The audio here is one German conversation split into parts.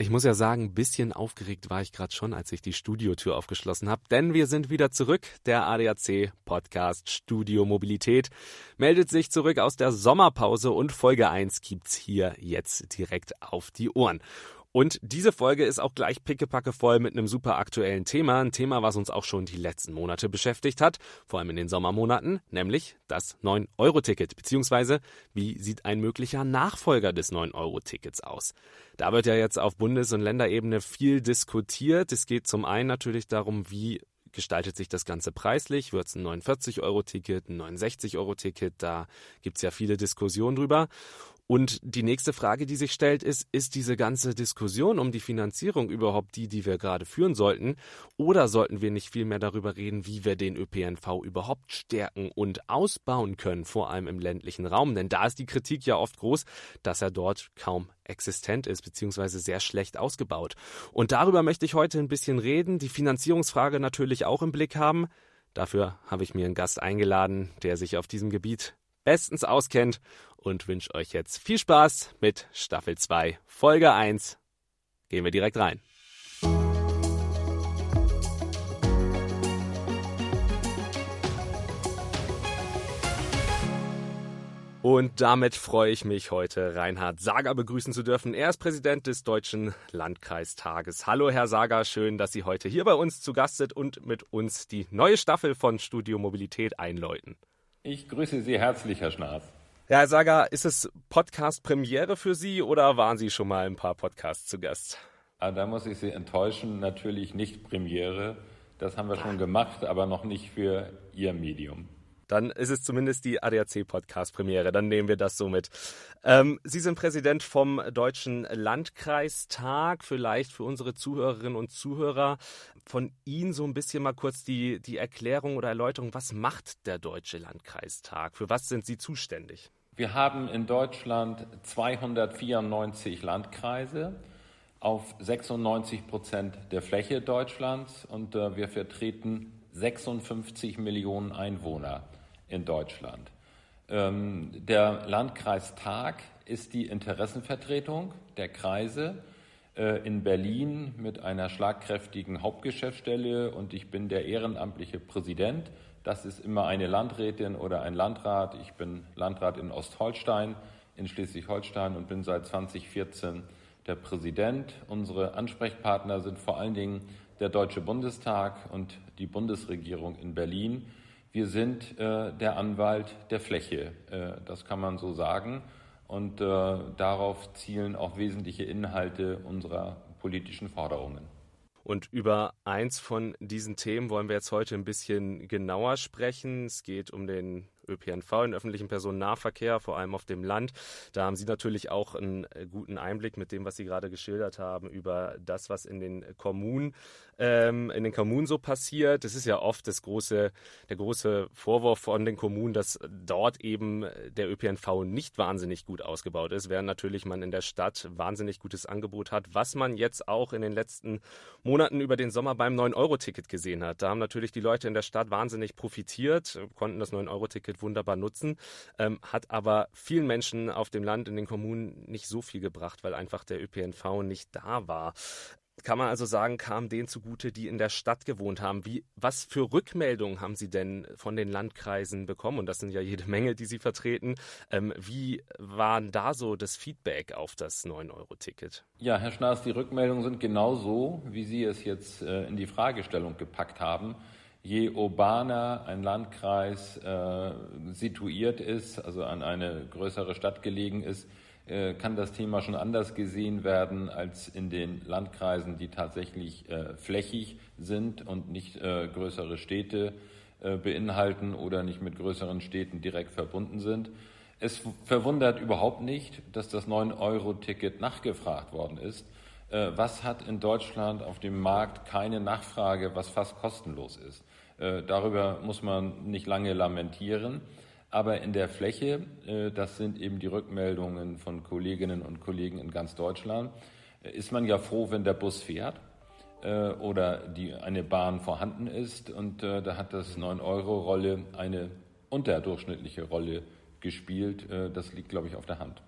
Ich muss ja sagen, ein bisschen aufgeregt war ich gerade schon, als ich die Studiotür aufgeschlossen habe, denn wir sind wieder zurück. Der ADAC Podcast Studio Mobilität meldet sich zurück aus der Sommerpause und Folge 1 gibt's hier jetzt direkt auf die Ohren. Und diese Folge ist auch gleich pickepacke voll mit einem super aktuellen Thema. Ein Thema, was uns auch schon die letzten Monate beschäftigt hat, vor allem in den Sommermonaten, nämlich das 9-Euro-Ticket, beziehungsweise wie sieht ein möglicher Nachfolger des 9-Euro-Tickets aus. Da wird ja jetzt auf Bundes- und Länderebene viel diskutiert. Es geht zum einen natürlich darum, wie gestaltet sich das Ganze preislich? Wird es ein 49-Euro-Ticket, ein 69-Euro-Ticket? Da gibt es ja viele Diskussionen drüber. Und die nächste Frage, die sich stellt, ist, ist diese ganze Diskussion um die Finanzierung überhaupt die, die wir gerade führen sollten? Oder sollten wir nicht viel mehr darüber reden, wie wir den ÖPNV überhaupt stärken und ausbauen können, vor allem im ländlichen Raum? Denn da ist die Kritik ja oft groß, dass er dort kaum existent ist, beziehungsweise sehr schlecht ausgebaut. Und darüber möchte ich heute ein bisschen reden, die Finanzierungsfrage natürlich auch im Blick haben. Dafür habe ich mir einen Gast eingeladen, der sich auf diesem Gebiet bestens auskennt und wünsche euch jetzt viel Spaß mit Staffel 2, Folge 1. Gehen wir direkt rein. Und damit freue ich mich heute, Reinhard Sager begrüßen zu dürfen. Er ist Präsident des Deutschen Landkreistages. Hallo, Herr Sager, schön, dass Sie heute hier bei uns zu Gast sind und mit uns die neue Staffel von Studio Mobilität einläuten. Ich grüße Sie herzlich, Herr Schnaas. Ja, Herr Sager, ist es Podcast-Premiere für Sie oder waren Sie schon mal ein paar Podcasts zu Gast? Ah, da muss ich Sie enttäuschen, natürlich nicht Premiere. Das haben wir schon gemacht, aber noch nicht für Ihr Medium dann ist es zumindest die ADAC-Podcast-Premiere. Dann nehmen wir das so mit. Ähm, Sie sind Präsident vom Deutschen Landkreistag. Vielleicht für unsere Zuhörerinnen und Zuhörer von Ihnen so ein bisschen mal kurz die, die Erklärung oder Erläuterung. Was macht der Deutsche Landkreistag? Für was sind Sie zuständig? Wir haben in Deutschland 294 Landkreise auf 96 Prozent der Fläche Deutschlands und äh, wir vertreten 56 Millionen Einwohner in Deutschland. Ähm, der Landkreistag ist die Interessenvertretung der Kreise äh, in Berlin mit einer schlagkräftigen Hauptgeschäftsstelle und ich bin der ehrenamtliche Präsident. Das ist immer eine Landrätin oder ein Landrat. Ich bin Landrat in Ostholstein, in Schleswig-Holstein und bin seit 2014 der Präsident. Unsere Ansprechpartner sind vor allen Dingen der Deutsche Bundestag und die Bundesregierung in Berlin. Wir sind äh, der Anwalt der Fläche, äh, das kann man so sagen. Und äh, darauf zielen auch wesentliche Inhalte unserer politischen Forderungen. Und über eins von diesen Themen wollen wir jetzt heute ein bisschen genauer sprechen. Es geht um den ÖPNV, den öffentlichen Personennahverkehr, vor allem auf dem Land. Da haben Sie natürlich auch einen äh, guten Einblick mit dem, was Sie gerade geschildert haben, über das, was in den Kommunen, ähm, in den Kommunen so passiert. Das ist ja oft das große, der große Vorwurf von den Kommunen, dass dort eben der ÖPNV nicht wahnsinnig gut ausgebaut ist, während natürlich man in der Stadt wahnsinnig gutes Angebot hat, was man jetzt auch in den letzten Monaten über den Sommer beim 9-Euro-Ticket gesehen hat. Da haben natürlich die Leute in der Stadt wahnsinnig profitiert, konnten das 9-Euro-Ticket wunderbar nutzen, ähm, hat aber vielen Menschen auf dem Land, in den Kommunen nicht so viel gebracht, weil einfach der ÖPNV nicht da war kann man also sagen, kam denen zugute, die in der Stadt gewohnt haben. Wie, was für Rückmeldungen haben Sie denn von den Landkreisen bekommen? Und das sind ja jede Menge, die Sie vertreten. Ähm, wie war da so das Feedback auf das 9-Euro-Ticket? Ja, Herr Schnaas, die Rückmeldungen sind genau so, wie Sie es jetzt äh, in die Fragestellung gepackt haben je urbaner ein Landkreis äh, situiert ist, also an eine größere Stadt gelegen ist, äh, kann das Thema schon anders gesehen werden als in den Landkreisen, die tatsächlich äh, flächig sind und nicht äh, größere Städte äh, beinhalten oder nicht mit größeren Städten direkt verbunden sind. Es verwundert überhaupt nicht, dass das 9-Euro-Ticket nachgefragt worden ist. Äh, was hat in Deutschland auf dem Markt keine Nachfrage, was fast kostenlos ist? Äh, darüber muss man nicht lange lamentieren. Aber in der Fläche, äh, das sind eben die Rückmeldungen von Kolleginnen und Kollegen in ganz Deutschland, ist man ja froh, wenn der Bus fährt oder die, eine Bahn vorhanden ist. Und da hat das 9-Euro-Rolle eine unterdurchschnittliche Rolle gespielt. Das liegt, glaube ich, auf der Hand.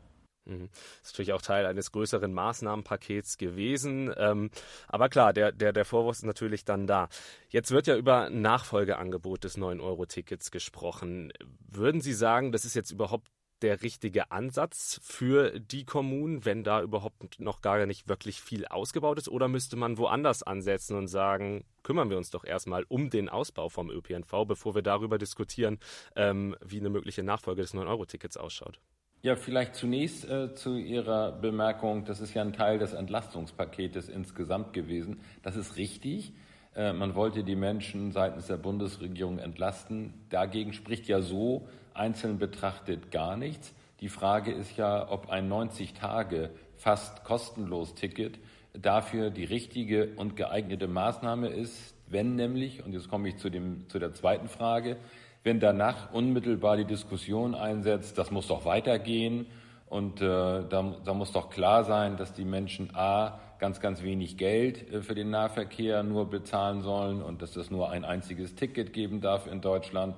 Mhm. Das ist natürlich auch Teil eines größeren Maßnahmenpakets gewesen. Ähm, aber klar, der, der, der Vorwurf ist natürlich dann da. Jetzt wird ja über Nachfolgeangebot des 9-Euro-Tickets gesprochen. Würden Sie sagen, das ist jetzt überhaupt der richtige Ansatz für die Kommunen, wenn da überhaupt noch gar nicht wirklich viel ausgebaut ist? Oder müsste man woanders ansetzen und sagen, kümmern wir uns doch erstmal um den Ausbau vom ÖPNV, bevor wir darüber diskutieren, ähm, wie eine mögliche Nachfolge des 9-Euro-Tickets ausschaut? Ja, vielleicht zunächst äh, zu Ihrer Bemerkung, das ist ja ein Teil des Entlastungspaketes insgesamt gewesen. Das ist richtig. Äh, man wollte die Menschen seitens der Bundesregierung entlasten. Dagegen spricht ja so einzeln betrachtet gar nichts. Die Frage ist ja, ob ein 90 Tage fast kostenlos Ticket dafür die richtige und geeignete Maßnahme ist, wenn nämlich, und jetzt komme ich zu, dem, zu der zweiten Frage, wenn danach unmittelbar die Diskussion einsetzt, das muss doch weitergehen und äh, da, da, muss doch klar sein, dass die Menschen A ganz, ganz wenig Geld äh, für den Nahverkehr nur bezahlen sollen und dass es nur ein einziges Ticket geben darf in Deutschland.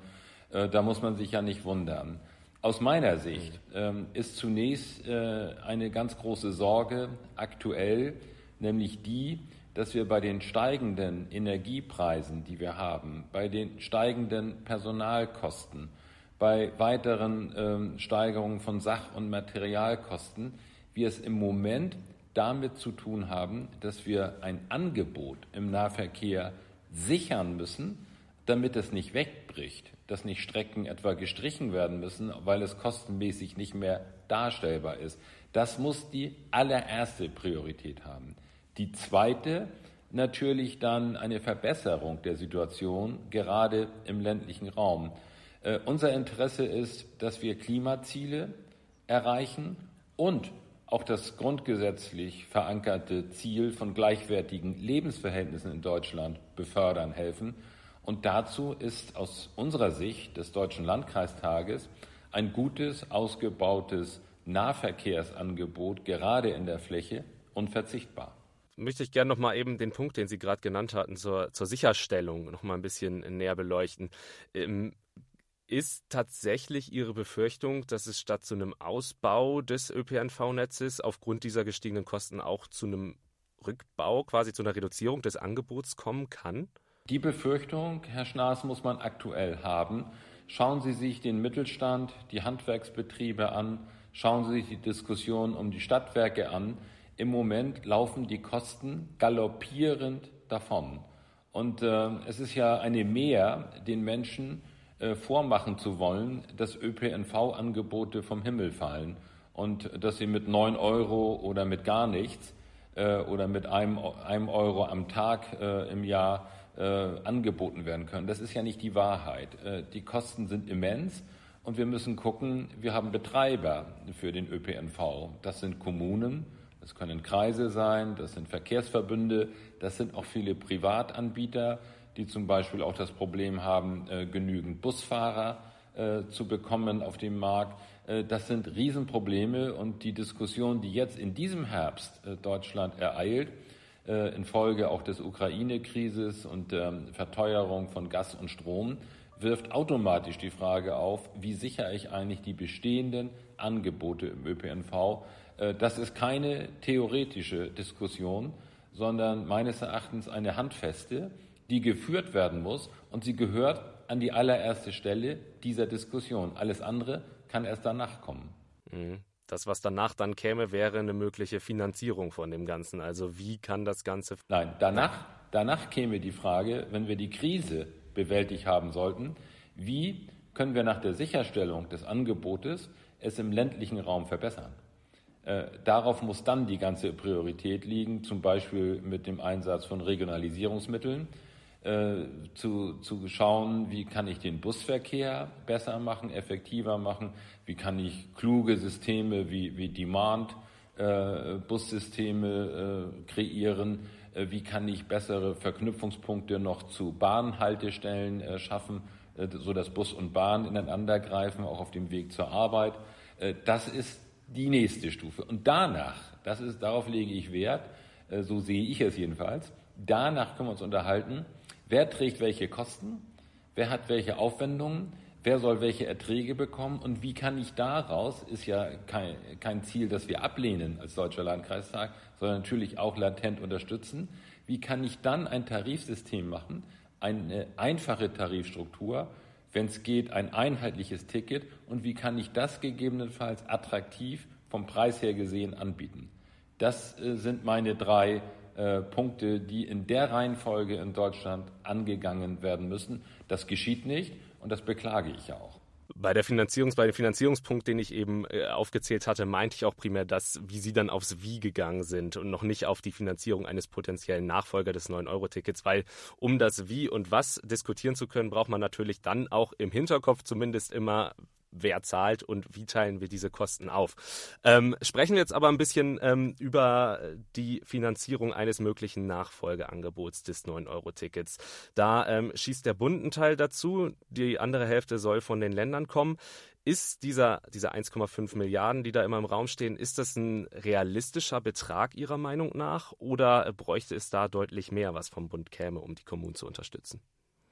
Äh, da muss man sich ja nicht wundern. Aus meiner Sicht ähm, ist zunächst äh, eine ganz große Sorge aktuell, nämlich die, dass wir bei den steigenden Energiepreisen, die wir haben, bei den steigenden Personalkosten, bei weiteren ähm, Steigerungen von Sach- und Materialkosten, wir es im Moment damit zu tun haben, dass wir ein Angebot im Nahverkehr sichern müssen, damit es nicht wegbricht, dass nicht Strecken etwa gestrichen werden müssen, weil es kostenmäßig nicht mehr darstellbar ist. Das muss die allererste Priorität haben. Die zweite natürlich dann eine Verbesserung der Situation, gerade im ländlichen Raum. Äh, unser Interesse ist, dass wir Klimaziele erreichen und auch das grundgesetzlich verankerte Ziel von gleichwertigen Lebensverhältnissen in Deutschland befördern helfen. Und dazu ist aus unserer Sicht des Deutschen Landkreistages ein gutes, ausgebautes Nahverkehrsangebot gerade in der Fläche unverzichtbar möchte ich gerne noch mal eben den Punkt, den Sie gerade genannt hatten, zur, zur Sicherstellung noch mal ein bisschen näher beleuchten. Ähm, ist tatsächlich Ihre Befürchtung, dass es statt zu einem Ausbau des ÖPNV-Netzes aufgrund dieser gestiegenen Kosten auch zu einem Rückbau, quasi zu einer Reduzierung des Angebots kommen kann? Die Befürchtung, Herr Schnaas, muss man aktuell haben. Schauen Sie sich den Mittelstand, die Handwerksbetriebe an, schauen Sie sich die Diskussion um die Stadtwerke an. Im Moment laufen die Kosten galoppierend davon. Und äh, es ist ja eine Mehr, den Menschen äh, vormachen zu wollen, dass ÖPNV-Angebote vom Himmel fallen und dass sie mit neun Euro oder mit gar nichts äh, oder mit einem, einem Euro am Tag äh, im Jahr äh, angeboten werden können. Das ist ja nicht die Wahrheit. Äh, die Kosten sind immens. Und wir müssen gucken, wir haben Betreiber für den ÖPNV. Das sind Kommunen, das können Kreise sein, das sind Verkehrsverbünde, das sind auch viele Privatanbieter, die zum Beispiel auch das Problem haben, äh, genügend Busfahrer äh, zu bekommen auf dem Markt. Äh, das sind Riesenprobleme und die Diskussion, die jetzt in diesem Herbst Deutschland ereilt, infolge auch des Ukraine-Krises und der Verteuerung von Gas und Strom, wirft automatisch die Frage auf, wie sichere ich eigentlich die bestehenden Angebote im ÖPNV das ist keine theoretische Diskussion, sondern meines Erachtens eine handfeste, die geführt werden muss und sie gehört an die allererste Stelle dieser Diskussion. Alles andere kann erst danach kommen. Mhm. Das, was danach dann käme, wäre eine mögliche Finanzierung von dem Ganzen. Also wie kann das Ganze. Nein, danach, danach käme die Frage, wenn wir die Krise bewältigt haben sollten, wie können wir nach der Sicherstellung des Angebotes es im ländlichen Raum verbessern? Äh, darauf muss dann die ganze Priorität liegen, zum Beispiel mit dem Einsatz von Regionalisierungsmitteln, äh, zu, zu schauen, wie kann ich den Busverkehr besser machen, effektiver machen, wie kann ich kluge Systeme wie, wie Demand-Bussysteme äh, kreieren, äh, wie kann ich bessere Verknüpfungspunkte noch zu Bahnhaltestellen schaffen, äh, so dass Bus und Bahn ineinander greifen, auch auf dem Weg zur Arbeit. Das ist die nächste Stufe. Und danach, das ist, darauf lege ich Wert, äh, so sehe ich es jedenfalls, danach können wir uns unterhalten, wer trägt welche Kosten, wer hat welche Aufwendungen, wer soll welche Erträge bekommen und wie kann ich daraus, ist ja kein, kein Ziel, das wir ablehnen als Deutscher Landkreistag, sondern natürlich auch latent unterstützen, wie kann ich dann ein Tarifsystem machen, eine einfache Tarifstruktur, wenn es geht, ein einheitliches Ticket und wie kann ich das gegebenenfalls attraktiv vom Preis her gesehen anbieten. Das äh, sind meine drei äh, Punkte, die in der Reihenfolge in Deutschland angegangen werden müssen. Das geschieht nicht und das beklage ich auch. Bei der Finanzierungs, bei dem Finanzierungspunkt, den ich eben äh, aufgezählt hatte, meinte ich auch primär das, wie Sie dann aufs Wie gegangen sind und noch nicht auf die Finanzierung eines potenziellen Nachfolger des 9-Euro-Tickets, weil um das Wie und Was diskutieren zu können, braucht man natürlich dann auch im Hinterkopf zumindest immer, wer zahlt und wie teilen wir diese Kosten auf. Ähm, sprechen wir jetzt aber ein bisschen ähm, über die Finanzierung eines möglichen Nachfolgeangebots des 9-Euro-Tickets. Da ähm, schießt der Bund Teil dazu, die andere Hälfte soll von den Ländern kommen. Ist dieser, diese 1,5 Milliarden, die da immer im Raum stehen, ist das ein realistischer Betrag Ihrer Meinung nach oder bräuchte es da deutlich mehr, was vom Bund käme, um die Kommunen zu unterstützen?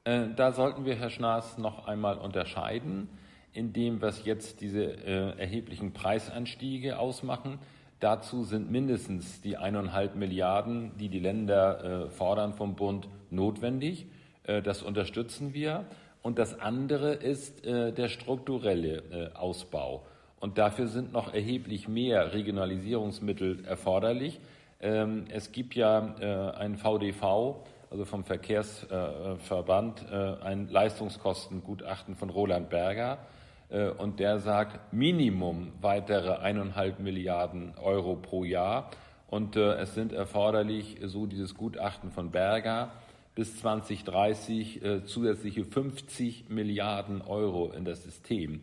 Äh, da sollten wir, Herr Schnaas, noch einmal unterscheiden in dem, was jetzt diese äh, erheblichen Preisanstiege ausmachen. Dazu sind mindestens die eineinhalb Milliarden, die die Länder äh, fordern vom Bund, notwendig. Äh, das unterstützen wir. Und das andere ist äh, der strukturelle äh, Ausbau. Und dafür sind noch erheblich mehr Regionalisierungsmittel erforderlich. Ähm, es gibt ja äh, ein VDV, also vom Verkehrsverband, ein Leistungskostengutachten von Roland Berger und der sagt Minimum weitere eineinhalb Milliarden Euro pro Jahr. Und äh, es sind erforderlich, so dieses Gutachten von Berger, bis 2030 äh, zusätzliche 50 Milliarden Euro in das System.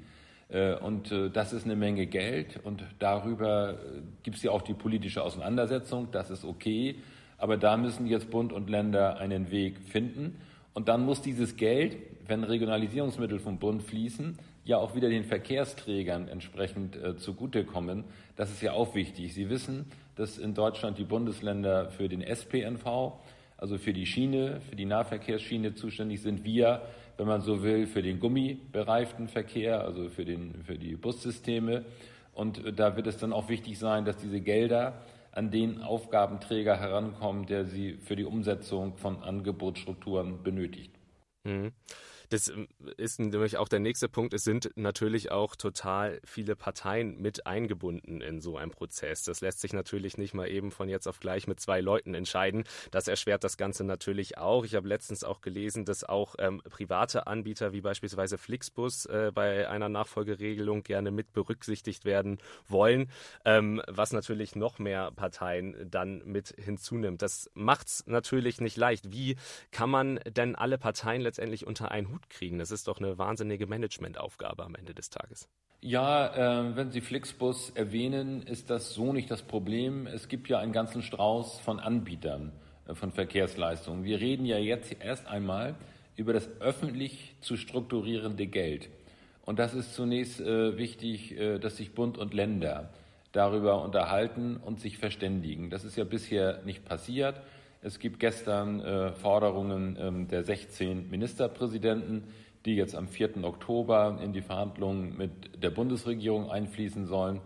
Und das ist eine Menge Geld und darüber gibt es ja auch die politische Auseinandersetzung, das ist okay, aber da müssen jetzt Bund und Länder einen Weg finden. Und dann muss dieses Geld, wenn Regionalisierungsmittel vom Bund fließen, ja auch wieder den Verkehrsträgern entsprechend äh, zugutekommen. Das ist ja auch wichtig. Sie wissen, dass in Deutschland die Bundesländer für den SPNV, also für die Schiene, für die Nahverkehrsschiene zuständig sind. Wir, wenn man so will, für den gummibereiften Verkehr, also für, den, für die Bussysteme. Und äh, da wird es dann auch wichtig sein, dass diese Gelder an den Aufgabenträger herankommen, der sie für die Umsetzung von Angebotsstrukturen benötigt. Mhm. Das ähm, ist nämlich auch der nächste Punkt. Es sind natürlich auch total viele Parteien mit eingebunden in so einem Prozess. Das lässt sich natürlich nicht mal eben von jetzt auf gleich mit zwei Leuten entscheiden. Das erschwert das Ganze natürlich auch. Ich habe letztens auch gelesen, dass auch ähm, private Anbieter wie beispielsweise Flixbus äh, bei einer Nachfolgeregelung gerne mit berücksichtigt werden wollen, ähm, was natürlich noch mehr Parteien dann mit hinzunimmt. Das macht es natürlich nicht leicht. Wie kann man denn alle Parteien letztendlich unter einen Hut Hut kriegen. Das ist doch eine wahnsinnige Managementaufgabe am Ende des Tages. Ja, äh, wenn Sie Flixbus erwähnen, ist das so nicht das Problem. Es gibt ja einen ganzen Strauß von Anbietern äh, von Verkehrsleistungen. Wir reden ja jetzt erst einmal über das öffentlich zu strukturierende Geld. Und das ist zunächst äh, wichtig, äh, dass sich Bund und Länder darüber unterhalten und sich verständigen. Das ist ja bisher nicht passiert. Es gibt gestern äh, Forderungen ähm, der 16 Ministerpräsidenten, die jetzt am 4. Oktober in die Verhandlungen mit der Bundesregierung einfließen sollen.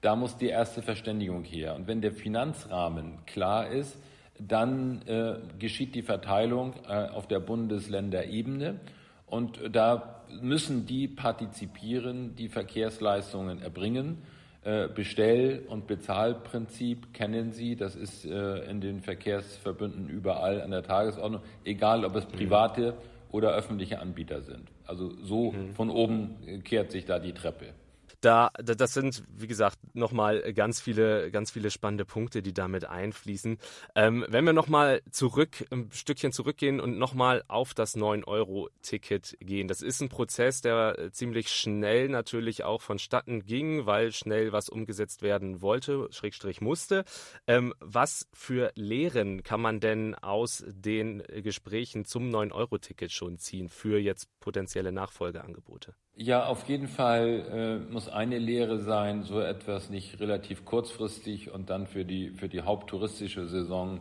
Da muss die erste Verständigung her. Und wenn der Finanzrahmen klar ist, dann äh, geschieht die Verteilung äh, auf der Bundesländerebene. Und da müssen die partizipieren, die Verkehrsleistungen erbringen. Äh, Bestell- und Bezahlprinzip kennen Sie. Das ist äh, in den Verkehrsverbünden überall an der Tagesordnung, egal ob es mhm. private oder öffentliche Anbieter sind. Also so mhm. von oben kehrt sich da die Treppe. Da, das sind, wie gesagt, nochmal ganz viele, ganz viele spannende Punkte, die damit einfließen. Ähm, wenn wir nochmal zurück, ein Stückchen zurückgehen und nochmal auf das 9-Euro-Ticket gehen. Das ist ein Prozess, der ziemlich schnell natürlich auch vonstatten ging, weil schnell was umgesetzt werden wollte, Schrägstrich musste. Ähm, was für Lehren kann man denn aus den Gesprächen zum 9-Euro-Ticket schon ziehen für jetzt potenzielle Nachfolgeangebote? Ja, auf jeden Fall äh, muss eine Lehre sein, so etwas nicht relativ kurzfristig und dann für die, für die haupttouristische Saison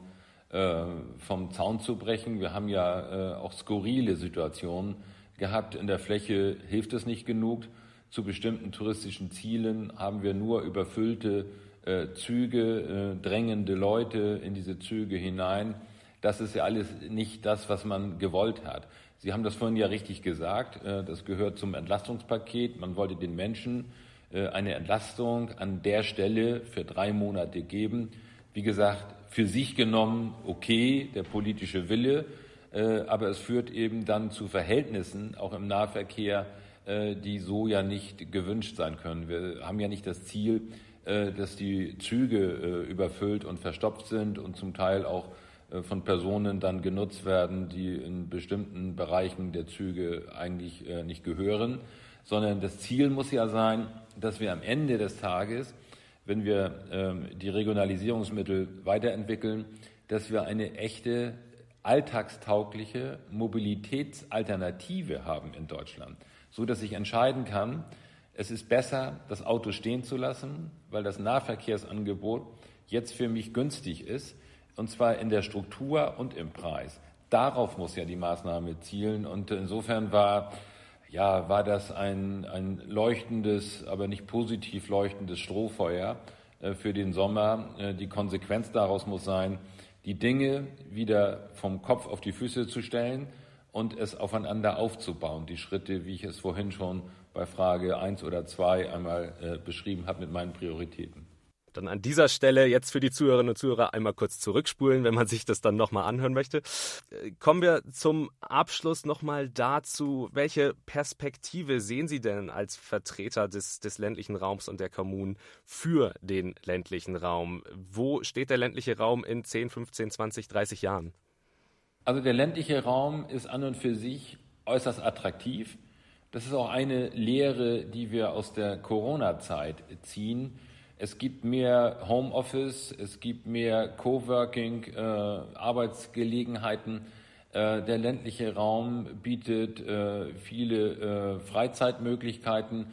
äh, vom Zaun zu brechen. Wir haben ja äh, auch skurrile Situationen gehabt. In der Fläche hilft es nicht genug. Zu bestimmten touristischen Zielen haben wir nur überfüllte äh, Züge, äh, drängende Leute in diese Züge hinein. Das ist ja alles nicht das, was man gewollt hat. Sie haben das vorhin ja richtig gesagt. Äh, das gehört zum Entlastungspaket. Man wollte den Menschen äh, eine Entlastung an der Stelle für drei Monate geben. Wie gesagt, für sich genommen okay, der politische Wille, äh, aber es führt eben dann zu Verhältnissen, auch im Nahverkehr, die so ja nicht gewünscht sein können. Wir haben ja nicht das Ziel, dass die Züge überfüllt und verstopft sind und zum Teil auch von Personen dann genutzt werden, die in bestimmten Bereichen der Züge eigentlich nicht gehören, sondern das Ziel muss ja sein, dass wir am Ende des Tages, wenn wir ähm, die Regionalisierungsmittel weiterentwickeln, dass wir eine echte alltagstaugliche Mobilitätsalternative haben in Deutschland, so dass ich entscheiden kann, es ist besser, das Auto stehen zu lassen, weil das Nahverkehrsangebot jetzt für mich günstig ist, und zwar in der Struktur und im Preis. Darauf muss ja die Maßnahme zielen. Und insofern war ja, war das ein, ein leuchtendes, aber nicht positiv leuchtendes Strohfeuer äh, für den Sommer. Äh, die Konsequenz daraus muss sein, die Dinge wieder vom Kopf auf die Füße zu stellen und es aufeinander aufzubauen. Die Schritte, wie ich es vorhin schon bei Frage 1 oder 2 einmal äh, beschrieben habe mit meinen Prioritäten. Dann an dieser Stelle jetzt für die Zuhörerinnen und Zuhörer einmal kurz zurückspulen, wenn man sich das dann nochmal anhören möchte. Äh, kommen wir zum Abschluss nochmal dazu, welche Perspektive sehen Sie denn als Vertreter des, des ländlichen Raums und der Kommunen für den ländlichen Raum? Wo steht der ländliche Raum in 10, 15, 20, 30 Jahren? Also der ländliche Raum ist an und für sich äußerst attraktiv. Das ist auch eine Lehre, die wir aus der Corona-Zeit ziehen es gibt mehr Homeoffice, es gibt mehr Coworking, äh, Arbeitsgelegenheiten. Äh, der ländliche Raum bietet äh, viele äh, Freizeitmöglichkeiten.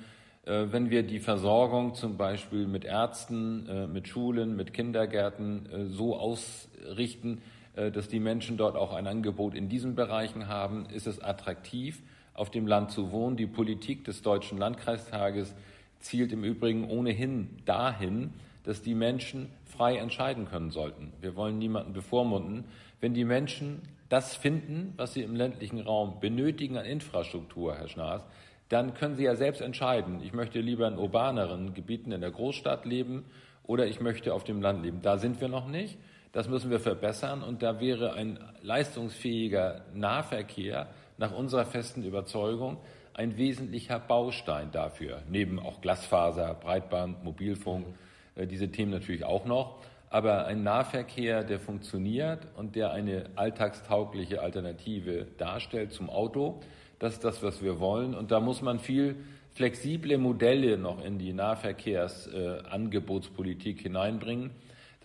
Äh, wenn wir die Versorgung zum Beispiel mit Ärzten, äh, mit Schulen, mit Kindergärten so ausrichten, dass die Menschen dort auch ein Angebot in diesen Bereichen haben, ist es attraktiv, auf dem Land zu wohnen. Die Politik des Deutschen Landkreistages zielt im Übrigen ohnehin dahin, dass die Menschen frei entscheiden können sollten. Wir wollen niemanden bevormunden. Wenn die Menschen das finden, was sie im ländlichen Raum benötigen an Infrastruktur, Herr Schnaas, dann können sie ja selbst entscheiden. Ich möchte lieber in urbaneren Gebieten in der Großstadt leben oder ich möchte auf dem Land leben. Da sind wir noch nicht. Das müssen wir verbessern und da wäre ein leistungsfähiger Nahverkehr nach unserer festen Überzeugung ein wesentlicher Baustein dafür, neben auch Glasfaser, Breitband, Mobilfunk, äh, diese Themen natürlich auch noch. Aber ein Nahverkehr, der funktioniert und der eine alltagstaugliche Alternative darstellt zum Auto, das ist das, was wir wollen. Und da muss man viel flexible Modelle noch in die Nahverkehrsangebotspolitik äh, hineinbringen.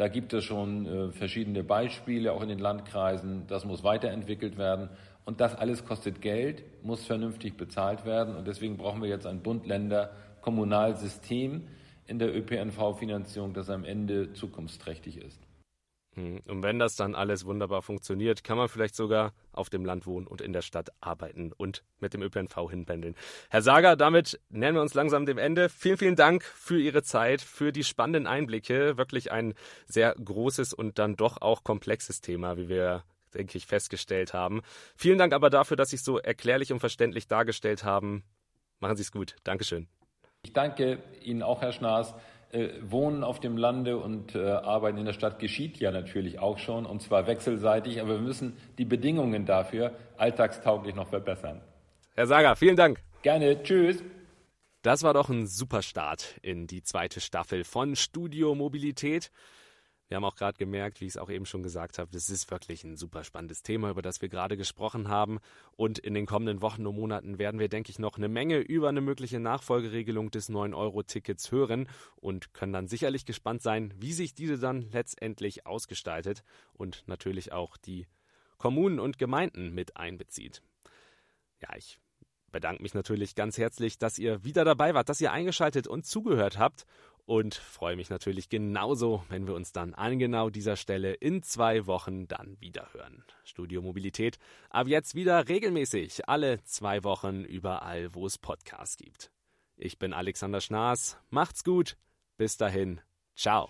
Da gibt es schon äh, verschiedene Beispiele, auch in den Landkreisen. Das muss weiterentwickelt werden. Und das alles kostet Geld, muss vernünftig bezahlt werden. Und deswegen brauchen wir jetzt ein Bund-Länder-Kommunalsystem in der ÖPNV-Finanzierung, das am Ende zukunftsträchtig ist. Hm, und wenn das dann alles wunderbar funktioniert, kann man vielleicht sogar auf dem Land wohnen und in der Stadt arbeiten und mit dem ÖPNV hinpendeln. Herr Sager, damit nähern wir uns langsam dem Ende. Vielen, vielen Dank für Ihre Zeit, für die spannenden Einblicke. Wirklich ein sehr großes und dann doch auch komplexes Thema, wie wir denke ich, festgestellt haben. Vielen Dank aber dafür, dass Sie es so erklärlich und verständlich dargestellt haben. Machen Sie es gut. Dankeschön. Ich danke Ihnen auch, Herr Schnaas. Äh, Wohnen auf dem Lande und äh, Arbeiten in der Stadt geschieht ja natürlich auch schon, und zwar wechselseitig, aber wir müssen die Bedingungen dafür alltagstauglich noch verbessern. Herr Sager, vielen Dank. Gerne. Tschüss. Das war doch ein super Start in die zweite Staffel von Studio Mobilität. Wir haben auch gerade gemerkt, wie ich es auch eben schon gesagt habe, das ist wirklich ein super spannendes Thema, über das wir gerade gesprochen haben. Und in den kommenden Wochen und Monaten werden wir, denke ich, noch eine Menge über eine mögliche Nachfolgeregelung des 9-Euro-Tickets hören und können dann sicherlich gespannt sein, wie sich diese dann letztendlich ausgestaltet und natürlich auch die Kommunen und Gemeinden mit einbezieht. Ja, ich bedanke mich natürlich ganz herzlich, dass ihr wieder dabei wart, dass ihr eingeschaltet und zugehört habt und freue mich natürlich genauso, wenn wir uns dann an genau dieser Stelle in zwei Wochen dann wieder hören. Studio Mobilität ab jetzt wieder regelmäßig, alle zwei Wochen überall, wo es Podcasts gibt. Ich bin Alexander Schnaas, macht's gut, bis dahin, ciao.